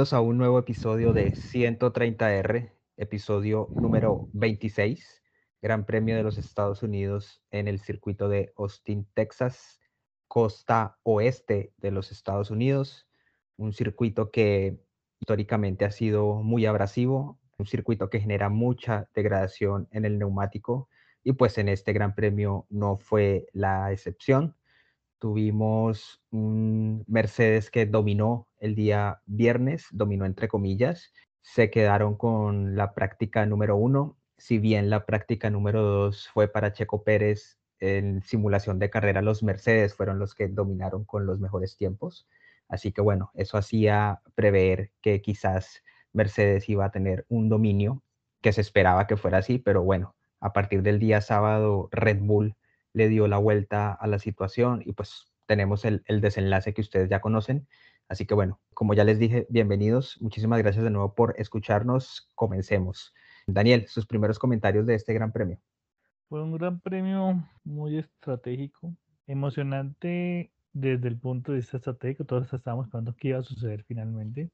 A un nuevo episodio de 130R, episodio número 26, Gran Premio de los Estados Unidos en el circuito de Austin, Texas, costa oeste de los Estados Unidos, un circuito que históricamente ha sido muy abrasivo, un circuito que genera mucha degradación en el neumático y pues en este Gran Premio no fue la excepción. Tuvimos un Mercedes que dominó el día viernes, dominó entre comillas, se quedaron con la práctica número uno, si bien la práctica número dos fue para Checo Pérez en simulación de carrera, los Mercedes fueron los que dominaron con los mejores tiempos. Así que bueno, eso hacía prever que quizás Mercedes iba a tener un dominio, que se esperaba que fuera así, pero bueno, a partir del día sábado Red Bull le dio la vuelta a la situación y pues tenemos el, desenlace que ustedes ya conocen. Así que bueno, como ya les dije, bienvenidos. Muchísimas gracias de nuevo por escucharnos. Comencemos. Daniel, sus primeros comentarios de este gran premio. Fue un gran premio muy estratégico, emocionante desde el punto de vista estratégico. Todos estábamos esperando qué iba a suceder finalmente.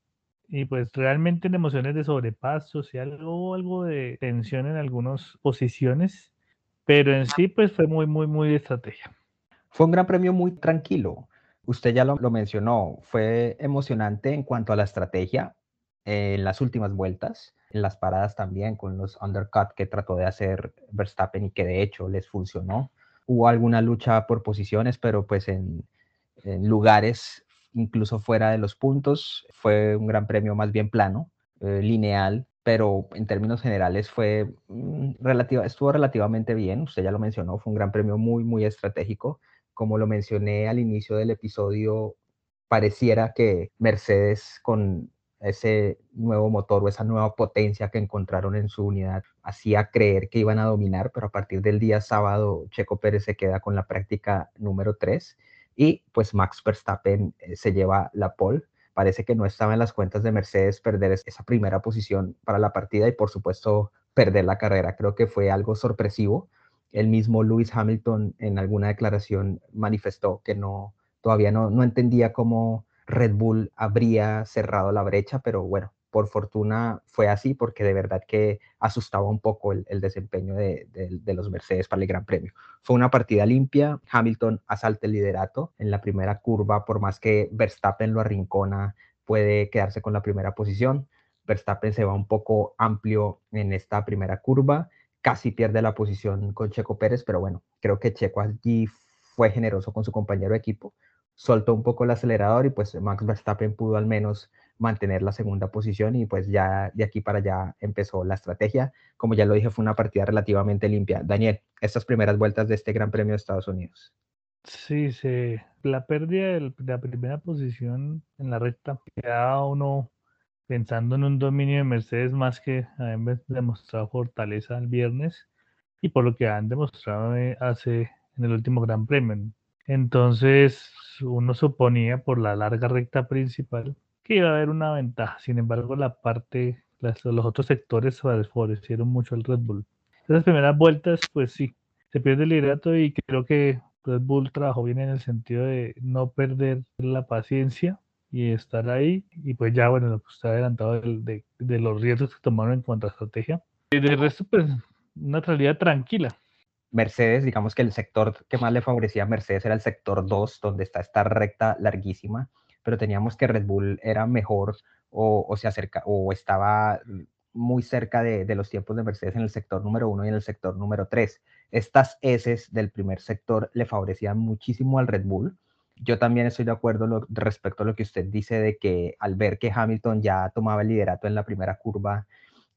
Y pues realmente en emociones de sobrepaso, y algo, algo de tensión en algunas posiciones, pero en sí pues fue muy, muy, muy de estrategia. Fue un gran premio muy tranquilo. Usted ya lo, mencionó, fue emocionante en cuanto a la estrategia en las últimas vueltas, en las paradas también con los undercut que trató de hacer Verstappen y que de hecho les funcionó. Hubo alguna lucha por posiciones, pero pues en, lugares incluso fuera de los puntos. Fue un gran premio más bien plano, eh, lineal, pero en términos generales fue mm, estuvo relativamente bien. Usted ya lo mencionó, fue un gran premio muy, muy estratégico. Como lo mencioné al inicio del episodio, pareciera que Mercedes con ese nuevo motor o esa nueva potencia que encontraron en su unidad hacía creer que iban a dominar, pero a partir del día sábado Checo Pérez se queda con la práctica número 3 y pues Max Verstappen eh, se lleva la pole. Parece que no estaba en las cuentas de Mercedes perder esa primera posición para la partida y por supuesto perder la carrera. Creo que fue algo sorpresivo. El mismo Lewis Hamilton en alguna declaración manifestó que no, todavía no, no entendía cómo Red Bull habría cerrado la brecha, pero bueno, por fortuna fue así porque de verdad que asustaba un poco el, desempeño de, los Mercedes para el Gran Premio. Fue una partida limpia, Hamilton asalta el liderato en la primera curva, por más que Verstappen lo arrincona, puede quedarse con la primera posición. Verstappen se va un poco amplio en esta primera curva, casi pierde la posición con Checo Pérez, pero bueno, creo que Checo allí fue generoso con su compañero de equipo, soltó un poco el acelerador y pues Max Verstappen pudo al menos mantener la segunda posición y pues ya de aquí para allá empezó la estrategia. Como ya lo dije, fue una partida relativamente limpia. Daniel, estas primeras vueltas de este Gran Premio de Estados Unidos. Sí, sí. La pérdida de la primera posición en la recta quedaba uno pensando en un dominio de Mercedes más que haber demostrado fortaleza el viernes y por lo que han demostrado eh, hace en el último Gran Premio. Entonces, uno suponía por la larga recta principal que iba a haber una ventaja. Sin embargo, la parte, los otros sectores favorecieron mucho al Red Bull. Esas primeras vueltas, pues sí, se pierde el liderato y creo que Red Bull trabajó bien en el sentido de no perder la paciencia y estar ahí. Y pues ya, bueno, lo que está adelantado de, de, los riesgos que tomaron en cuanto a estrategia. Y de resto, pues una realidad tranquila. Mercedes, digamos que el sector que más le favorecía a Mercedes era el sector 2, donde está esta recta larguísima pero teníamos que Red Bull era mejor o, se acerca o estaba muy cerca de, los tiempos de Mercedes en el sector número uno y en el sector número tres. Estas S del primer sector le favorecían muchísimo al Red Bull. Yo también estoy de acuerdo respecto a lo que usted dice de que al ver que Hamilton ya tomaba el liderato en la primera curva,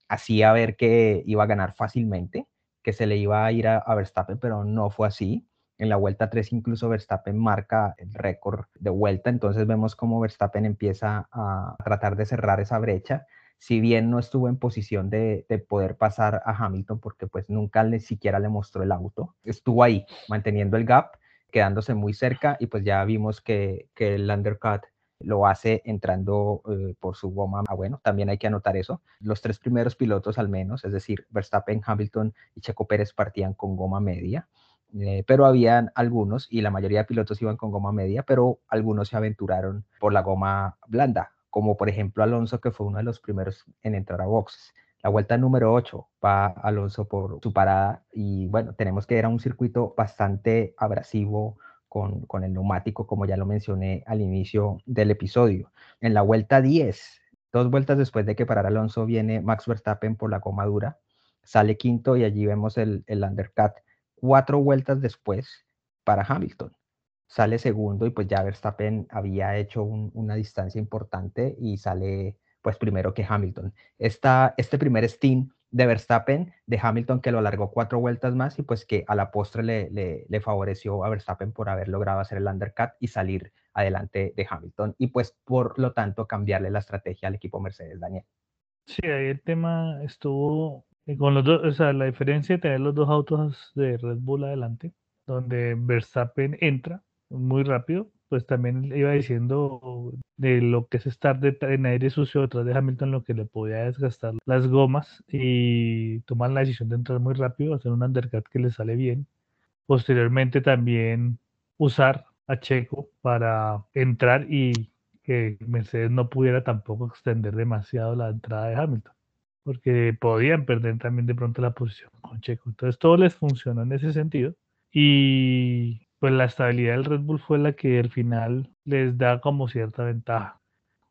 hacía ver que iba a ganar fácilmente, que se le iba a ir a Verstappen, pero no fue así. En la vuelta 3 incluso Verstappen marca el récord de vuelta, entonces vemos cómo Verstappen empieza a tratar de cerrar esa brecha. Si bien no estuvo en posición de, poder pasar a Hamilton porque pues nunca ni siquiera le mostró el auto, estuvo ahí manteniendo el gap, quedándose muy cerca y pues ya vimos que, el undercut lo hace entrando eh, por su goma. Ah, bueno, también hay que anotar eso. Los tres primeros pilotos al menos, es decir, Verstappen, Hamilton y Checo Pérez partían con goma media. Eh, pero habían algunos, y la mayoría de pilotos iban con goma media, pero algunos se aventuraron por la goma blanda, como por ejemplo Alonso, que fue uno de los primeros en entrar a boxes. La vuelta número 8 va Alonso por su parada y bueno, tenemos que era un circuito bastante abrasivo con, con, el neumático, como ya lo mencioné al inicio del episodio. En la vuelta 10, dos vueltas después de que parara Alonso, viene Max Verstappen por la goma dura, sale quinto y allí vemos el, el undercut. Cuatro vueltas después para Hamilton sale segundo y pues ya Verstappen había hecho una distancia importante y sale pues primero que Hamilton. Esta, este primer stint de Verstappen, de Hamilton que lo alargó cuatro vueltas más y pues que a la postre le, le, favoreció a Verstappen por haber logrado hacer el undercut y salir adelante de Hamilton y pues por lo tanto cambiarle la estrategia al equipo Mercedes, Daniel. Sí, ahí el tema estuvo eh, con los dos, o sea, la diferencia de tener los dos autos de Red Bull adelante, donde Verstappen entra muy rápido, pues también iba diciendo de lo que es estar en aire sucio detrás de Hamilton, lo que le podía desgastar las gomas y tomar la decisión de entrar muy rápido, hacer un undercut que le sale bien. Posteriormente también usar a Checo para entrar y que Mercedes no pudiera tampoco extender demasiado la entrada de Hamilton, porque podían perder también de pronto la posición con Checo. Entonces todo les funcionó en ese sentido. Y pues la estabilidad del Red Bull fue la que al final les da como cierta ventaja.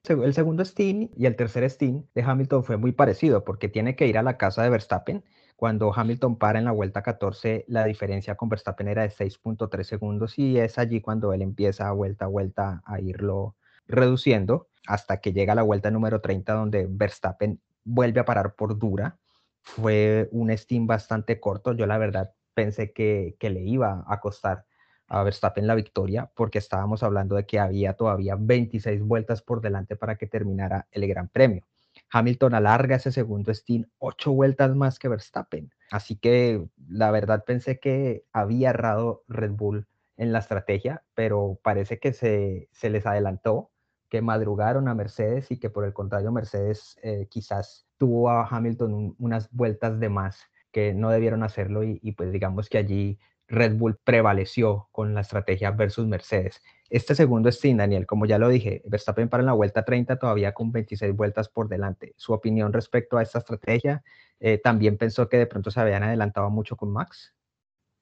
El segundo stint y el tercer stint de Hamilton fue muy parecido porque tiene que ir a la casa de Verstappen. Cuando Hamilton para en la vuelta 14, la diferencia con Verstappen era de 6.3 segundos y es allí cuando él empieza vuelta a vuelta a irlo reduciendo hasta que llega la vuelta número 30 donde Verstappen vuelve a parar por dura. Fue un stint bastante corto. Yo la verdad pensé que, que le iba a costar a Verstappen la victoria porque estábamos hablando de que había todavía 26 vueltas por delante para que terminara el Gran Premio. Hamilton alarga ese segundo stint ocho vueltas más que Verstappen. Así que la verdad pensé que había errado Red Bull en la estrategia, pero parece que se, se les adelantó, que madrugaron a Mercedes y que por el contrario Mercedes eh, quizás tuvo a Hamilton unas vueltas de más que no debieron hacerlo y, y pues digamos que allí Red Bull prevaleció con la estrategia versus Mercedes. Este segundo stint, Daniel, como ya lo dije, Verstappen para en la vuelta 30 todavía con 26 vueltas por delante. Su opinión respecto a esta estrategia, eh, también pensó que de pronto se habían adelantado mucho con Max.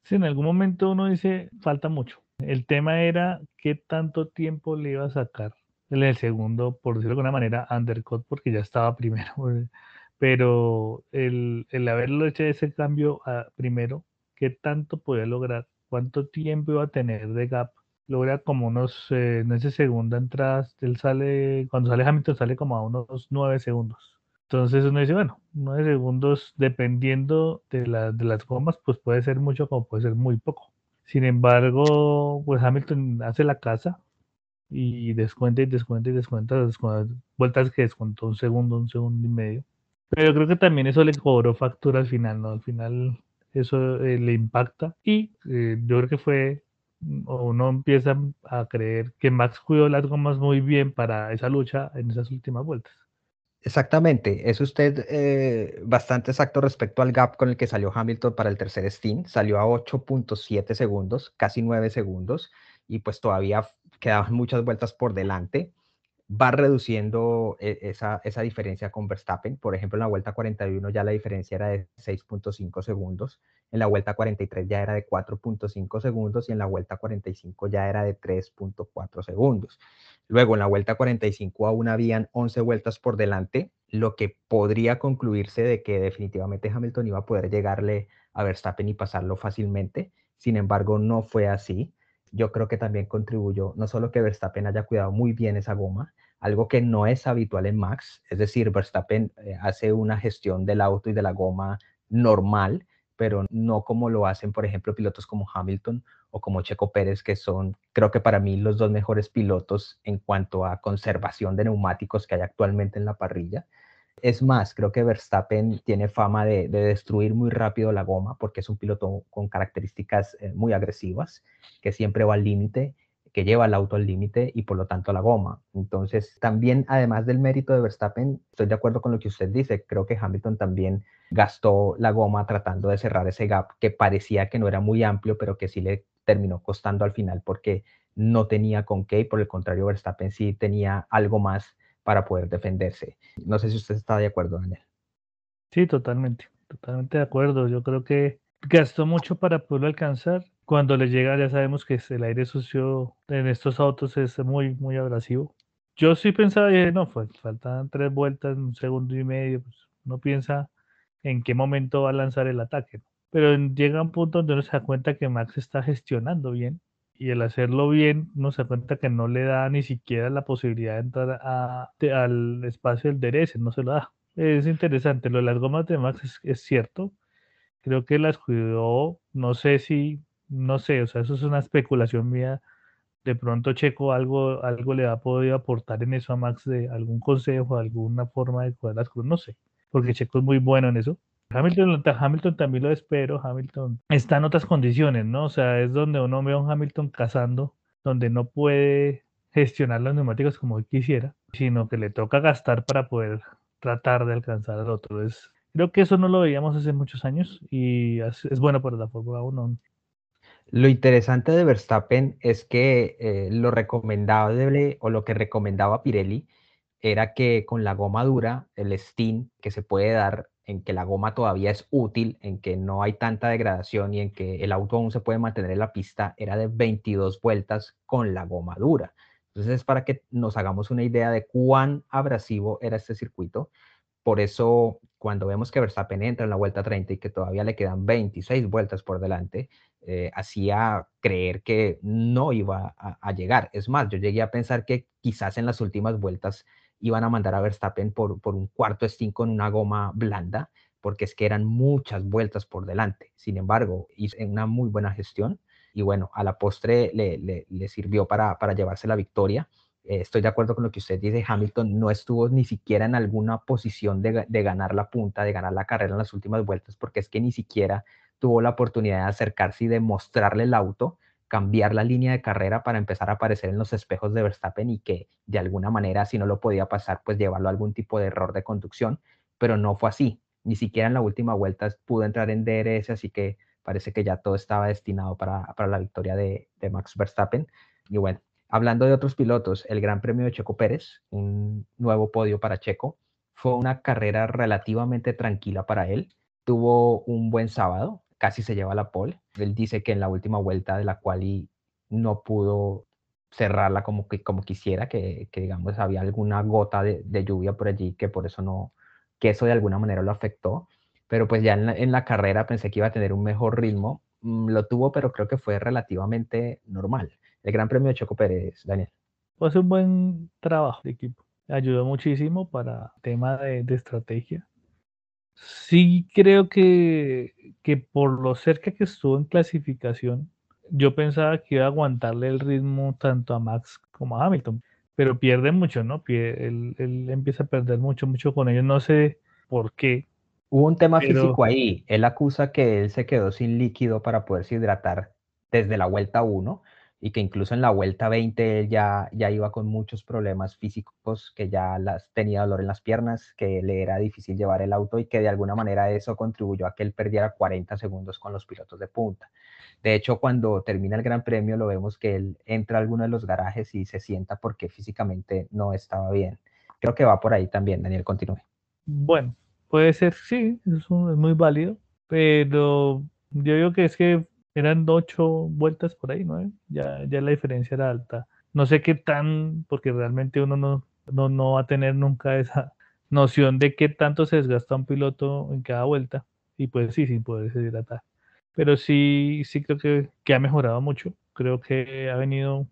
Sí, en algún momento uno dice, falta mucho. El tema era qué tanto tiempo le iba a sacar en el segundo, por decirlo de alguna manera, undercut, porque ya estaba primero. Pero el, el haberlo hecho ese cambio a primero qué tanto podía lograr, cuánto tiempo iba a tener de gap. Logra como unos, eh, en esa segunda entrada, él sale, cuando sale Hamilton sale como a unos nueve segundos. Entonces uno dice, bueno, nueve segundos dependiendo de, de las gomas, pues puede ser mucho como puede ser muy poco. Sin embargo, pues Hamilton hace la casa y descuenta y descuenta y descuenta, descuenta vueltas que descontó un segundo, un segundo y medio. Pero creo que también eso le cobró factura al final, ¿no? Al final eso eh, le impacta. Y eh, yo creo que fue o uno empieza a creer que Max cuidó las gomas muy bien para esa lucha en esas últimas vueltas. Exactamente, es usted eh, bastante exacto respecto al gap con el que salió Hamilton para el tercer stint, salió a 8.7 segundos, casi 9 segundos, y pues todavía quedaban muchas vueltas por delante va reduciendo e, esa, esa, diferencia con Verstappen. Por ejemplo, en la vuelta 41 ya la diferencia era de 6.5 segundos, en la vuelta 43 ya era de 4.5 segundos y en la vuelta 45 ya era de 3.4 segundos. Luego, en la vuelta 45 aún habían 11 vueltas por delante, lo que podría concluirse de que definitivamente Hamilton iba a poder llegarle a Verstappen y pasarlo fácilmente. Sin embargo, no fue así yo creo que también contribuyó no solo que Verstappen haya cuidado muy bien esa goma, algo que no es habitual en Max, es decir, Verstappen eh, hace una gestión del auto y de la goma normal, pero no como lo hacen, por ejemplo, pilotos como Hamilton o como Checo Pérez, que son, creo que para mí, los dos mejores pilotos en cuanto a conservación de neumáticos que hay actualmente en la parrilla. Es más, creo que Verstappen tiene fama de, destruir muy rápido la goma porque es un piloto con características eh, muy agresivas, que siempre va al límite, que lleva el auto al límite y por lo tanto la goma. Entonces, también, además del mérito de Verstappen, estoy de acuerdo con lo que usted dice. Creo que Hamilton también gastó la goma tratando de cerrar ese gap que parecía que no era muy amplio, pero que sí le terminó costando al final porque no tenía con qué y por el contrario Verstappen sí tenía algo más para poder defenderse. No sé si usted está de acuerdo, Daniel. Sí, totalmente, totalmente de acuerdo. Yo creo que gastó mucho para poderlo alcanzar. Cuando le llega, ya sabemos que el aire sucio en estos autos es muy, muy abrasivo. Yo sí pensaba, no, pues faltan tres vueltas, un segundo y medio, pues no piensa en qué momento va a lanzar el ataque. Pero llega un punto donde uno se da cuenta que Max está gestionando bien y el hacerlo bien uno se da cuenta que no le da ni siquiera la posibilidad de entrar al espacio del DRS, no se lo da. Es interesante, lo de las gomas de Max es cierto, creo que las cuidó, no sé si, no sé, o sea, eso es una especulación mía. De pronto Checo algo, algo le ha podido aportar en eso a Max de algún consejo, alguna forma de cuidar las cosas, no sé, porque Checo es muy bueno en eso. Hamilton, Hamilton también lo espero, Hamilton está en otras condiciones, ¿no? O sea, es donde uno ve a un Hamilton cazando, donde no puede gestionar los neumáticos como quisiera, sino que le toca gastar para poder tratar de alcanzar al otro. Es, Creo que eso no lo veíamos hace muchos años y es, bueno para la Fórmula 1. Lo interesante de Verstappen es que eh, lo recomendable o lo que recomendaba Pirelli era que con la goma dura, el steam que se puede dar en que la goma todavía es útil, en que no hay tanta degradación y en que el auto aún se puede mantener en la pista, era de 22 vueltas con la goma dura. Entonces es para que nos hagamos una idea de cuán abrasivo era este circuito. Por eso, cuando vemos que Verstappen entra en la vuelta 30 y que todavía le quedan 26 vueltas por delante, eh, hacía creer que no iba a, llegar. Es más, yo llegué a pensar que quizás en las últimas vueltas iban a mandar a Verstappen por, por un cuarto stint con una goma blanda, porque es que eran muchas vueltas por delante. Sin embargo, hizo una muy buena gestión y bueno, a la postre le, le, sirvió para, para llevarse la victoria. Eh, estoy de acuerdo con lo que usted dice, Hamilton no estuvo ni siquiera en alguna posición de, ganar la punta, de ganar la carrera en las últimas vueltas, porque es que ni siquiera tuvo la oportunidad de acercarse y de mostrarle el auto, cambiar la línea de carrera para empezar a aparecer en los espejos de Verstappen y que de alguna manera, si no lo podía pasar, pues llevarlo a algún tipo de error de conducción, pero no fue así. Ni siquiera en la última vuelta pudo entrar en DRS, así que parece que ya todo estaba destinado para, la victoria de, de Max Verstappen. Y bueno, Hablando de otros pilotos, el Gran Premio de Checo Pérez, un nuevo podio para Checo, fue una carrera relativamente tranquila para él. Tuvo un buen sábado, casi se lleva la pole. Él dice que en la última vuelta de la cual no pudo cerrarla como, que, como quisiera, que, digamos había alguna gota de, lluvia por allí, que por eso no, que eso de alguna manera lo afectó. Pero pues ya en la, en la carrera pensé que iba a tener un mejor ritmo. Mm, lo tuvo, pero creo que fue relativamente normal el Gran Premio de Choco Pérez, Daniel? Pues un buen trabajo de equipo. Ayudó muchísimo para tema de, estrategia. Sí creo que, que por lo cerca que estuvo en clasificación, yo pensaba que iba a aguantarle el ritmo tanto a Max como a Hamilton, pero pierde mucho, ¿no? Él, él empieza a perder mucho, mucho con ellos. No sé por qué. Hubo un tema físico ahí. Él acusa que él se quedó sin líquido para poderse hidratar desde la vuelta 1 y que incluso en la vuelta 20 él ya, ya iba con muchos problemas físicos, que ya las, tenía dolor en las piernas, que le era difícil llevar el auto y que de alguna manera eso contribuyó a que él perdiera 40 segundos con los pilotos de punta. De hecho, cuando termina el Gran Premio lo vemos que él entra a alguno de los garajes y se sienta porque físicamente no estaba bien. Creo que va por ahí también, Daniel, continúe. Bueno, puede ser, sí, es, es muy válido, pero yo digo que es que eran ocho vueltas por ahí, ¿no? Ya, ya la diferencia era alta. No sé qué tan, porque realmente uno no, no, no va a tener nunca esa noción de qué tanto se desgasta un piloto en cada vuelta. Y pues sí, sin poderse hidratar. Pero sí, sí creo que, ha mejorado mucho. Creo que ha venido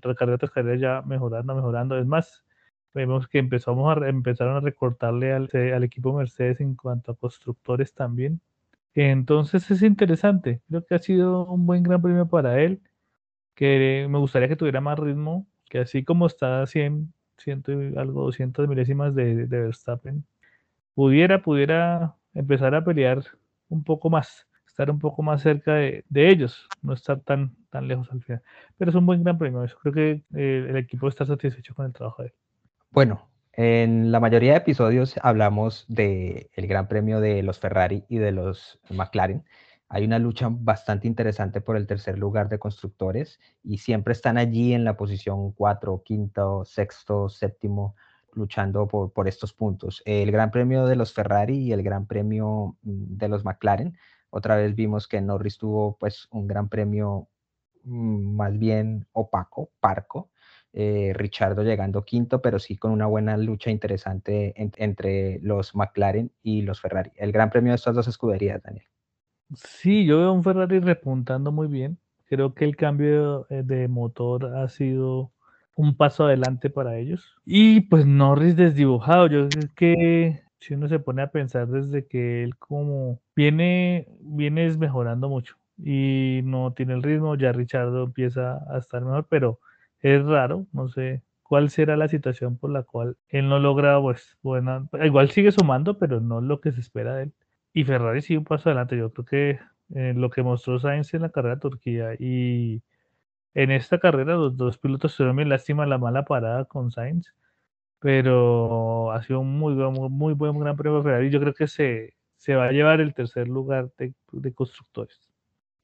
tras carrera tras carrera ya mejorando, mejorando. Es más, vemos que empezamos a, empezaron a recortarle al, al equipo Mercedes en cuanto a constructores también entonces es interesante, creo que ha sido un buen gran premio para él, que me gustaría que tuviera más ritmo, que así como está a 100, ciento y algo, 200 milésimas de, Verstappen, pudiera, pudiera empezar a pelear un poco más, estar un poco más cerca de, ellos, no estar tan, tan lejos al final. Pero es un buen gran premio, creo que eh, el equipo está satisfecho con el trabajo de él. Bueno, en la mayoría de episodios hablamos del el Gran Premio de los Ferrari y de los McLaren. Hay una lucha bastante interesante por el tercer lugar de constructores y siempre están allí en la posición cuatro, quinto, sexto, séptimo, luchando por, por, estos puntos. El Gran Premio de los Ferrari y el Gran Premio mm, de los McLaren, otra vez vimos que Norris tuvo pues un Gran Premio mm, más bien opaco, parco. Eh, Richardo llegando quinto, pero sí con una buena lucha interesante entre los McLaren y los Ferrari. El Gran Premio de estas dos escuderías, Daniel. Sí, yo veo un Ferrari repuntando muy bien. Creo que el cambio eh, de motor ha sido un paso adelante para ellos. Y pues Norris desdibujado, yo creo que si uno se pone a pensar desde que él como viene, viene mejorando mucho y no tiene el ritmo, ya Richardo empieza a estar mejor, pero es raro, no sé cuál será la situación por la cual él no logra, pues, bueno, igual sigue sumando, pero no lo que se espera de él. Y Ferrari sigue un paso adelante, yo creo que eh, lo que mostró Sainz en la carrera de Turquía y en esta carrera los dos pilotos tuvieron bien lástima la mala parada con Sainz, pero ha sido un muy, muy, muy buen gran premio Ferrari. Yo creo que se, se va a llevar el tercer lugar de, constructores.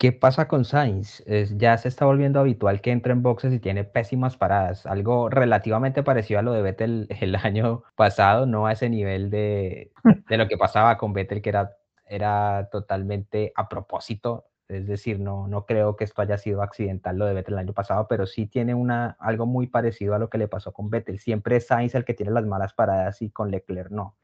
¿Qué pasa con Sainz? ya se está volviendo habitual que entre en boxes y tiene pésimas paradas, algo relativamente parecido a lo de Vettel el año pasado, no a ese nivel de, de lo que pasaba con Vettel, que era, era totalmente a propósito es decir, no, no creo que esto haya sido accidental lo de Vettel el año pasado, pero sí tiene una, algo muy parecido a lo que le pasó con Vettel. Siempre es Sainz el que tiene las malas paradas y con Leclerc no.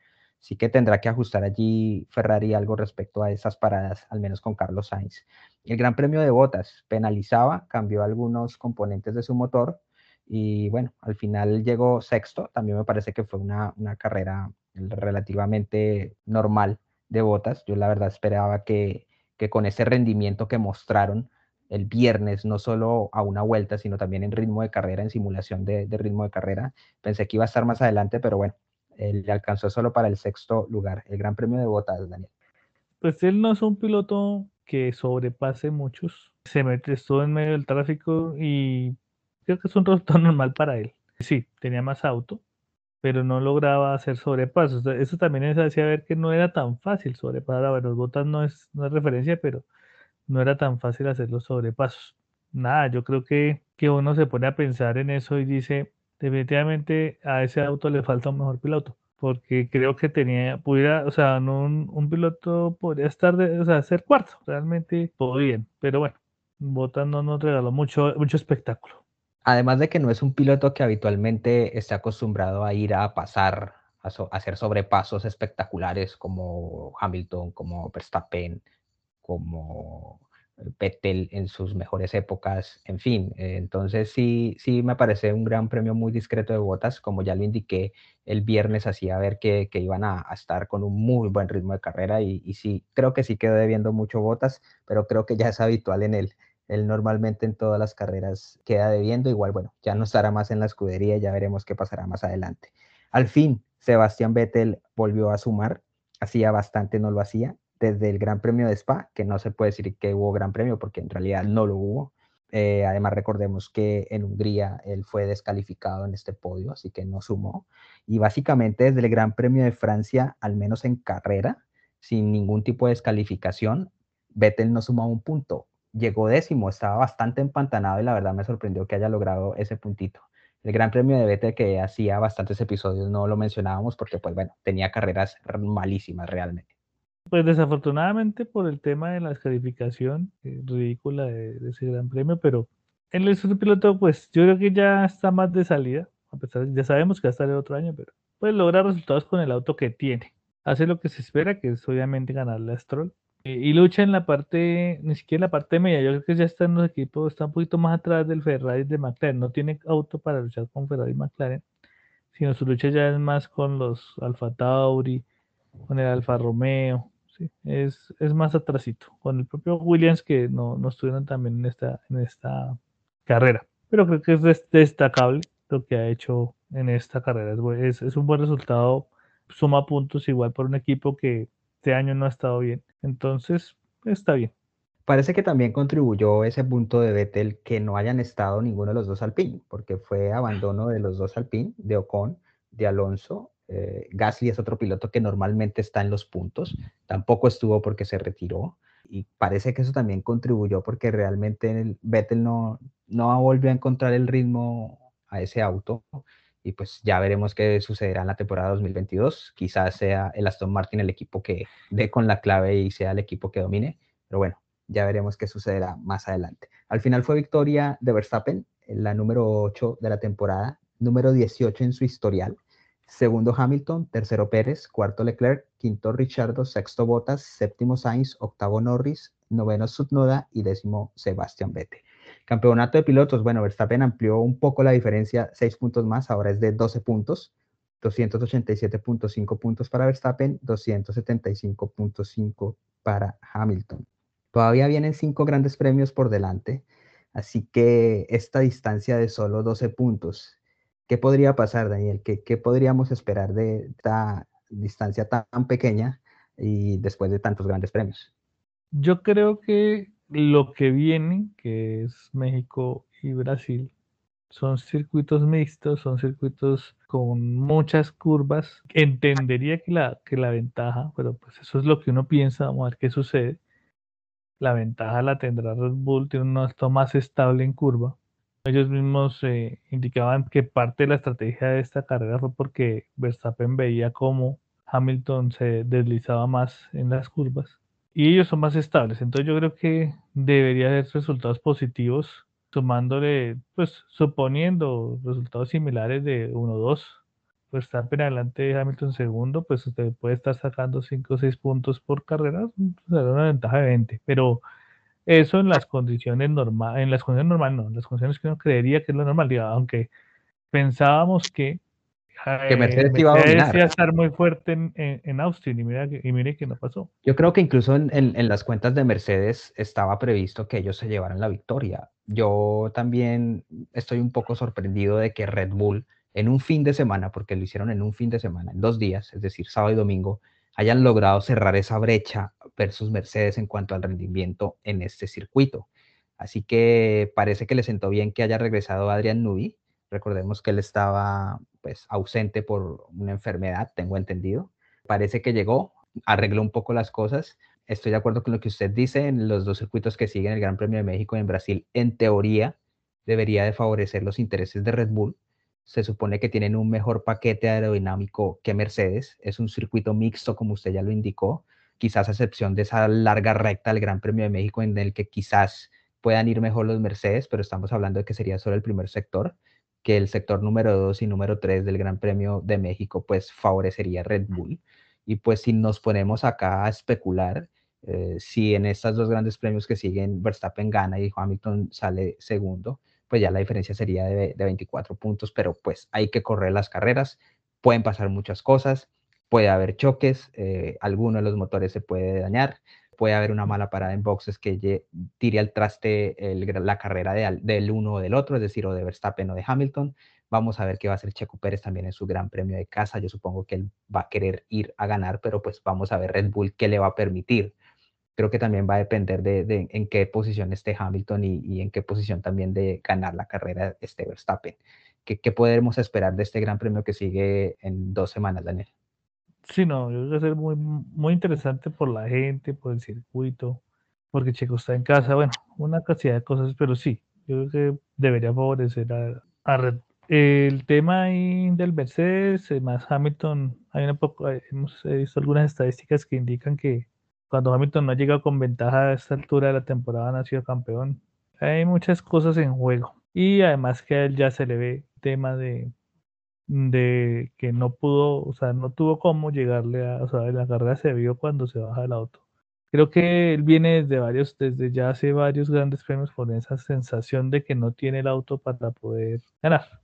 Sí que tendrá que ajustar allí Ferrari algo respecto a esas paradas, al menos con Carlos Sainz. El Gran Premio de Botas penalizaba, cambió algunos componentes de su motor y bueno, al final llegó sexto. También me parece que fue una, una carrera relativamente normal de Botas. Yo la verdad esperaba que que con ese rendimiento que mostraron el viernes, no solo a una vuelta, sino también en ritmo de carrera, en simulación de, ritmo de carrera, pensé que iba a estar más adelante, pero bueno, él le alcanzó solo para el sexto lugar, el Gran Premio de Botas, Daniel. Pues él no es un piloto que sobrepase muchos, se todo en medio del tráfico y creo que es un resultado normal para él. Sí, tenía más auto, pero no lograba hacer sobrepasos. Eso también se hacía ver que no era tan fácil sobrepasar. A los botas no es, no es referencia, pero no era tan fácil hacer los sobrepasos. Nada, yo creo que, que uno se pone a pensar en eso y dice, definitivamente a ese auto le falta un mejor piloto. Porque creo que tenía, pudiera, o sea, no un, piloto podría estar, de, o sea, ser cuarto, realmente podían, pero bueno, Botas no nos regaló mucho, mucho espectáculo. Además de que no es un piloto que habitualmente esté acostumbrado a ir a pasar, a, hacer sobrepasos espectaculares como Hamilton, como Verstappen, como Vettel en sus mejores épocas, en fin. Eh, entonces sí, sí me parece un gran premio muy discreto de botas, como ya lo indiqué el viernes, hacía ver que, iban a, estar con un muy buen ritmo de carrera y, y sí, creo que sí quedó debiendo mucho botas, pero creo que ya es habitual en él él normalmente en todas las carreras queda debiendo, igual, bueno, ya no estará más en la escudería, ya veremos qué pasará más adelante. Al fin, Sebastián Vettel volvió a sumar, hacía bastante no lo hacía, desde el Gran Premio de Spa, que no se puede decir que hubo Gran Premio porque en realidad no lo hubo. Eh, además, recordemos que en Hungría él fue descalificado en este podio, así que no sumó. Y básicamente desde el Gran Premio de Francia, al menos en carrera, sin ningún tipo de descalificación, Vettel no sumó un punto llegó décimo, estaba bastante empantanado y la verdad me sorprendió que haya logrado ese puntito. El Gran Premio de Vettel que hacía bastantes episodios no lo mencionábamos porque pues bueno, tenía carreras malísimas realmente. Pues desafortunadamente por el tema de la descalificación eh, ridícula de, ese Gran Premio, pero es un piloto pues yo creo que ya está más de salida, a pesar ya sabemos que va a estar el otro año, pero pues logra resultados con el auto que tiene. Hace lo que se espera, que es obviamente ganarle a Stroll y lucha en la parte, ni siquiera en la parte media, yo creo que ya está en los equipos, está un poquito más atrás del Ferrari de McLaren, no tiene auto para luchar con Ferrari McLaren, sino su lucha ya es más con los Alfa Tauri, con el Alfa Romeo, es, es más atrasito, con el propio Williams que no, no estuvieron también en esta, en esta carrera, pero creo que es destacable lo que ha hecho en esta carrera, es, es un buen resultado, suma puntos igual por un equipo que este año no ha estado bien. Entonces, está bien. Parece que también contribuyó ese punto de Vettel que no hayan estado ninguno de los dos Alpine, porque fue abandono de los dos Alpine, de Ocon, de Alonso. Eh, Gasly es otro piloto que normalmente está en los puntos, tampoco estuvo porque se retiró y parece que eso también contribuyó porque realmente el Vettel no, no volvió a encontrar el ritmo a ese auto y pues ya veremos qué sucederá en la temporada 2022. Quizás sea el Aston Martin el equipo que dé con la clave y sea el equipo que domine, pero bueno, ya veremos qué sucederá más adelante. Al final fue victoria de Verstappen, la número 8 de la temporada, número 18 en su historial. Segundo Hamilton, tercero Pérez, cuarto Leclerc, quinto Richardo, sexto Bottas, séptimo Sainz, octavo Norris, noveno Sutnoda y décimo Sebastián Vettel. Campeonato de pilotos, bueno, Verstappen amplió un poco la diferencia, seis puntos más, ahora es de 12 puntos, 287.5 puntos para Verstappen, 275.5 para Hamilton. Todavía vienen cinco grandes premios por delante, así que esta distancia de solo 12 puntos, ¿qué podría pasar, Daniel? ¿Qué, podríamos esperar de esta distancia tan pequeña y después de tantos grandes premios? Yo creo que lo que viene, que es México y Brasil, son circuitos mixtos, son circuitos con muchas curvas. Entendería que la, que la ventaja, pero pues eso es lo que uno piensa, vamos a ver qué sucede. La ventaja la tendrá Red Bull, tiene un auto más estable en curva. Ellos mismos eh, indicaban que parte de la estrategia de esta carrera fue porque Verstappen veía cómo Hamilton se deslizaba más en las curvas y ellos son más estables. Entonces yo creo que debería haber resultados positivos, sumándole, pues suponiendo resultados similares de 1-2, pues estar adelante de Hamilton segundo, pues usted puede estar sacando 5 o 6 puntos por carrera, será una ventaja de 20, pero eso en las condiciones normales, en las condiciones normales no, en las condiciones que uno creería que es lo normal, aunque pensábamos que que Mercedes iba a dominar. estar muy fuerte en, Austin y, mira, y mire que no pasó. Yo creo que incluso en, en, las cuentas de Mercedes estaba previsto que ellos se llevaran la victoria. Yo también estoy un poco sorprendido de que Red Bull en un fin de semana, porque lo hicieron en un fin de semana, en dos días, es decir, sábado y domingo, hayan logrado cerrar esa brecha versus Mercedes en cuanto al rendimiento en este circuito. Así que parece que le sentó bien que haya regresado Adrian Newey. Recordemos que él estaba pues ausente por una enfermedad, tengo entendido. Parece que llegó, arregló un poco las cosas. Estoy de acuerdo con lo que usted dice en los dos circuitos que siguen el Gran Premio de México y en Brasil. En teoría, debería de favorecer los intereses de Red Bull. Se supone que tienen un mejor paquete aerodinámico que Mercedes. Es un circuito mixto, como usted ya lo indicó. Quizás a excepción de esa larga recta del Gran Premio de México en el que quizás puedan ir mejor los Mercedes, pero estamos hablando de que sería solo el primer sector que el sector número 2 y número 3 del Gran Premio de México pues favorecería Red Bull. Y pues si nos ponemos acá a especular, eh, si en estos dos grandes premios que siguen Verstappen gana y Hamilton sale segundo, pues ya la diferencia sería de, 24 puntos, pero pues hay que correr las carreras, pueden pasar muchas cosas, puede haber choques, eh, alguno de los motores se puede dañar, puede haber una mala parada en boxes que tire al traste la carrera del uno o del otro, es decir, o de Verstappen o de Hamilton. Vamos a ver qué va a hacer Checo Pérez también en su gran premio de casa. Yo supongo que él va a querer ir a ganar, pero pues vamos a ver Red Bull qué le va a permitir. Creo que también va a depender de, en qué posición esté Hamilton y, en qué posición también de ganar la carrera esté Verstappen. ¿Qué, ¿Qué podemos esperar de este gran premio que sigue en dos semanas, Daniel? Sí, no, yo creo que va a ser muy, muy interesante por la gente, por el circuito, porque Checo está en casa, bueno, una cantidad de cosas, pero sí, yo creo que debería favorecer a, a Red. El tema ahí del Mercedes, eh, más Hamilton, hay una poco, eh, hemos visto algunas estadísticas que indican que cuando Hamilton no ha llegado con ventaja a esta altura de la temporada, no ha sido campeón. Hay muchas cosas en juego. Y además que a él ya se le ve tema de de que no pudo, o sea, no tuvo cómo llegarle a, o sea, la carrera se vio cuando se baja del auto. Creo que él viene desde varios, desde ya hace varios grandes premios con esa sensación de que no tiene el auto para poder ganar.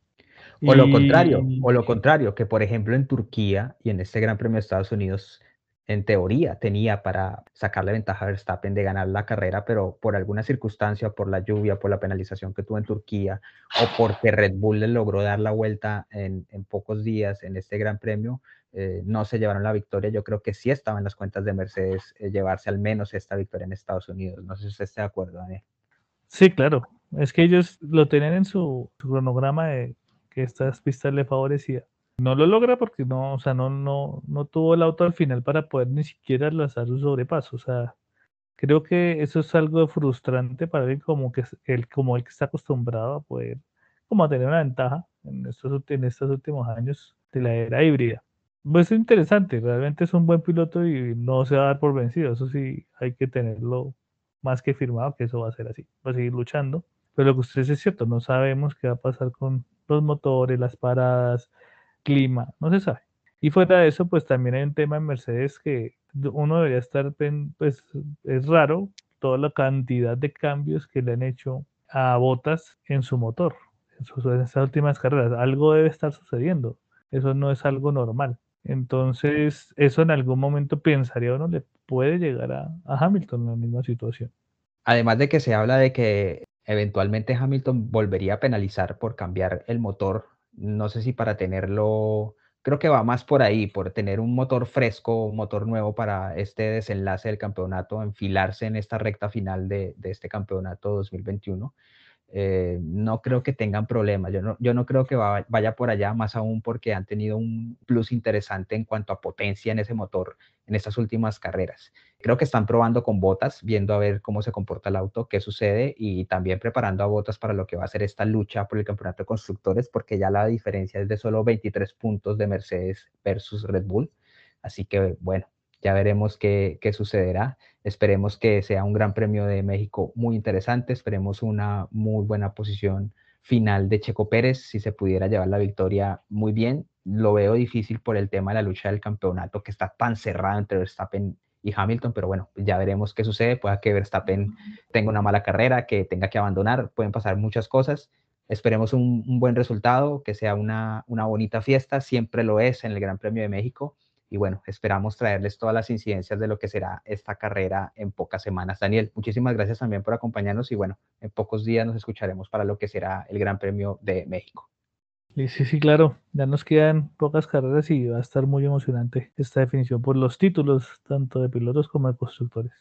O lo contrario, o lo contrario, que por ejemplo en Turquía y en este Gran Premio de Estados Unidos en teoría tenía para sacarle ventaja a Verstappen de ganar la carrera, pero por alguna circunstancia, por la lluvia, por la penalización que tuvo en Turquía, o porque Red Bull le logró dar la vuelta en, pocos días en este Gran Premio, eh, no se llevaron la victoria. Yo creo que sí estaba en las cuentas de Mercedes eh, llevarse al menos esta victoria en Estados Unidos. No sé si usted está de acuerdo, Daniel. Sí, claro. Es que ellos lo tenían en su, cronograma de que estas pistas le favorecían no lo logra porque no, o sea, no, no, no tuvo el auto al final para poder ni siquiera lanzar su sobrepaso. O sea, creo que eso es algo frustrante para él como que el, como el que está acostumbrado a poder como a tener una ventaja. en estos, en estos últimos años de la era híbrida. Pues es interesante, realmente es un buen piloto y no se va a dar por vencido, eso sí hay que tenerlo más que firmado que eso va a ser así, va a seguir luchando, pero lo que usted es cierto, no sabemos qué va a pasar con los motores, las paradas, clima, no se sabe. Y fuera de eso, pues también hay un tema en Mercedes que uno debería estar, pues es raro toda la cantidad de cambios que le han hecho a Botas en su motor, en, sus, últimas carreras. Algo debe estar sucediendo, eso no es algo normal. Entonces, eso en algún momento pensaría uno le puede llegar a, Hamilton en la misma situación. Además de que se habla de que eventualmente Hamilton volvería a penalizar por cambiar el motor, no sé si para tenerlo, creo que va más por ahí, por tener un motor fresco, un motor nuevo para este desenlace del campeonato, enfilarse en esta recta final de, este campeonato 2021. Eh, no creo que tengan problemas. Yo no, yo no creo que vaya por allá, más aún porque han tenido un plus interesante en cuanto a potencia en ese motor en estas últimas carreras. Creo que están probando con botas, viendo a ver cómo se comporta el auto, qué sucede y también preparando a botas para lo que va a ser esta lucha por el campeonato de constructores, porque ya la diferencia es de solo 23 puntos de Mercedes versus Red Bull. Así que bueno, ya veremos qué, qué, sucederá. Esperemos que sea un Gran Premio de México muy interesante. Esperemos una muy buena posición final de Checo Pérez. Si se pudiera llevar la victoria muy bien, lo veo difícil por el tema de la lucha del campeonato que está tan cerrada entre Verstappen y Hamilton, pero bueno, ya veremos qué sucede. Puede que Verstappen tenga una mala carrera, que tenga que abandonar, pueden pasar muchas cosas. Esperemos un, un buen resultado, que sea una, una bonita fiesta, siempre lo es en el Gran Premio de México y bueno, esperamos traerles todas las incidencias de lo que será esta carrera en pocas semanas. Daniel, muchísimas gracias también por acompañarnos y bueno, en pocos días nos escucharemos para lo que será el Gran Premio de México. Sí, sí, claro, ya nos quedan pocas carreras y va a estar muy emocionante esta definición por los títulos tanto de pilotos como de constructores.